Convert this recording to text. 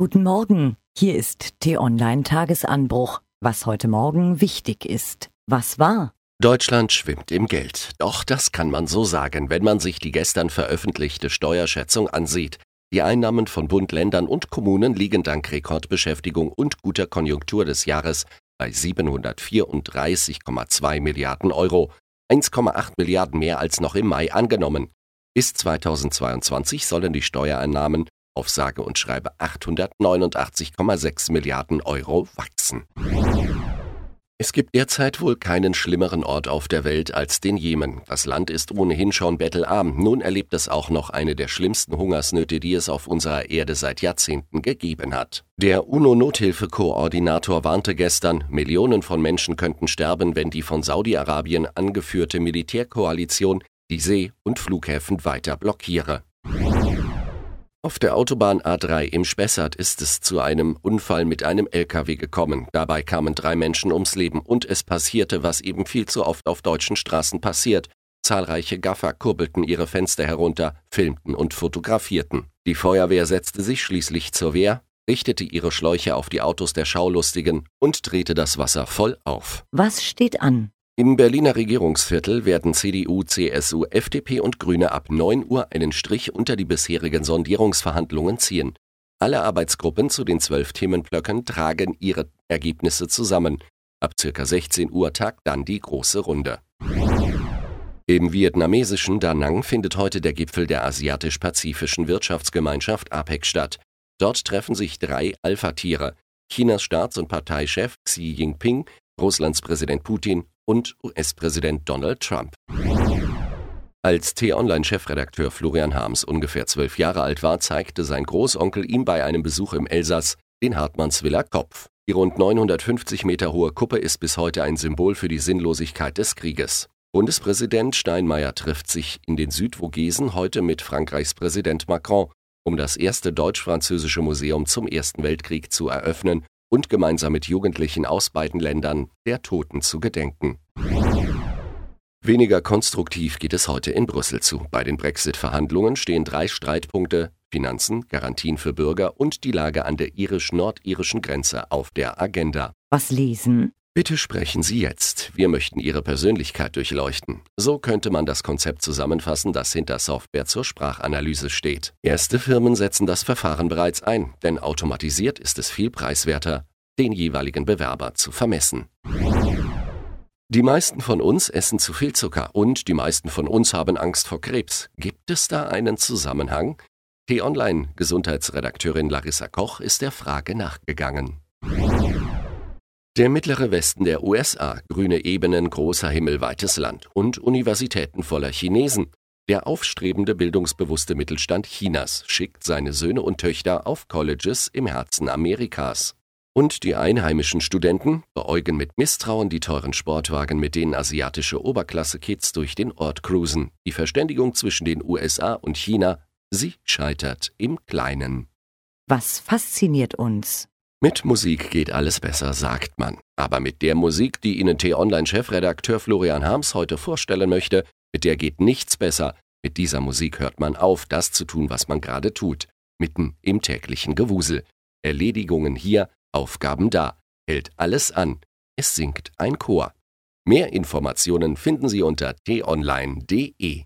Guten Morgen, hier ist T-Online Tagesanbruch. Was heute Morgen wichtig ist. Was war? Deutschland schwimmt im Geld. Doch das kann man so sagen, wenn man sich die gestern veröffentlichte Steuerschätzung ansieht. Die Einnahmen von Bund, Ländern und Kommunen liegen dank Rekordbeschäftigung und guter Konjunktur des Jahres bei 734,2 Milliarden Euro. 1,8 Milliarden mehr als noch im Mai angenommen. Bis 2022 sollen die Steuereinnahmen auf sage und schreibe 889,6 Milliarden Euro wachsen. Es gibt derzeit wohl keinen schlimmeren Ort auf der Welt als den Jemen. Das Land ist ohnehin schon bettelarm. Nun erlebt es auch noch eine der schlimmsten Hungersnöte, die es auf unserer Erde seit Jahrzehnten gegeben hat. Der UNO-Nothilfekoordinator warnte gestern, Millionen von Menschen könnten sterben, wenn die von Saudi-Arabien angeführte Militärkoalition die See- und Flughäfen weiter blockiere. Auf der Autobahn A3 im Spessart ist es zu einem Unfall mit einem LKW gekommen. Dabei kamen drei Menschen ums Leben und es passierte, was eben viel zu oft auf deutschen Straßen passiert. Zahlreiche Gaffer kurbelten ihre Fenster herunter, filmten und fotografierten. Die Feuerwehr setzte sich schließlich zur Wehr, richtete ihre Schläuche auf die Autos der Schaulustigen und drehte das Wasser voll auf. Was steht an? Im Berliner Regierungsviertel werden CDU, CSU, FDP und Grüne ab 9 Uhr einen Strich unter die bisherigen Sondierungsverhandlungen ziehen. Alle Arbeitsgruppen zu den zwölf Themenblöcken tragen ihre Ergebnisse zusammen. Ab circa 16 Uhr tagt dann die große Runde. Im vietnamesischen Da Nang findet heute der Gipfel der Asiatisch-Pazifischen Wirtschaftsgemeinschaft APEC statt. Dort treffen sich drei Alpha-Tiere: Chinas Staats- und Parteichef Xi Jinping, Russlands Präsident Putin und US-Präsident Donald Trump. Als T-Online-Chefredakteur Florian Harms ungefähr zwölf Jahre alt war, zeigte sein Großonkel ihm bei einem Besuch im Elsass den Hartmannswiller Kopf. Die rund 950 Meter hohe Kuppe ist bis heute ein Symbol für die Sinnlosigkeit des Krieges. Bundespräsident Steinmeier trifft sich in den Südvogesen heute mit Frankreichs Präsident Macron, um das erste deutsch-französische Museum zum Ersten Weltkrieg zu eröffnen und gemeinsam mit Jugendlichen aus beiden Ländern der Toten zu gedenken. Weniger konstruktiv geht es heute in Brüssel zu. Bei den Brexit-Verhandlungen stehen drei Streitpunkte Finanzen, Garantien für Bürger und die Lage an der irisch-nordirischen Grenze auf der Agenda. Was lesen? Bitte sprechen Sie jetzt. Wir möchten Ihre Persönlichkeit durchleuchten. So könnte man das Konzept zusammenfassen, das hinter Software zur Sprachanalyse steht. Erste Firmen setzen das Verfahren bereits ein, denn automatisiert ist es viel preiswerter, den jeweiligen Bewerber zu vermessen. Die meisten von uns essen zu viel Zucker und die meisten von uns haben Angst vor Krebs. Gibt es da einen Zusammenhang? T-Online Gesundheitsredakteurin Larissa Koch ist der Frage nachgegangen. Der mittlere Westen der USA, grüne Ebenen, großer Himmel, weites Land und Universitäten voller Chinesen. Der aufstrebende, bildungsbewusste Mittelstand Chinas schickt seine Söhne und Töchter auf Colleges im Herzen Amerikas. Und die einheimischen Studenten beäugen mit Misstrauen die teuren Sportwagen, mit denen asiatische Oberklasse-Kids durch den Ort cruisen. Die Verständigung zwischen den USA und China, sie scheitert im Kleinen. Was fasziniert uns? Mit Musik geht alles besser, sagt man. Aber mit der Musik, die Ihnen T-Online-Chefredakteur Florian Harms heute vorstellen möchte, mit der geht nichts besser. Mit dieser Musik hört man auf, das zu tun, was man gerade tut. Mitten im täglichen Gewusel. Erledigungen hier, Aufgaben da. Hält alles an. Es singt ein Chor. Mehr Informationen finden Sie unter t-online.de.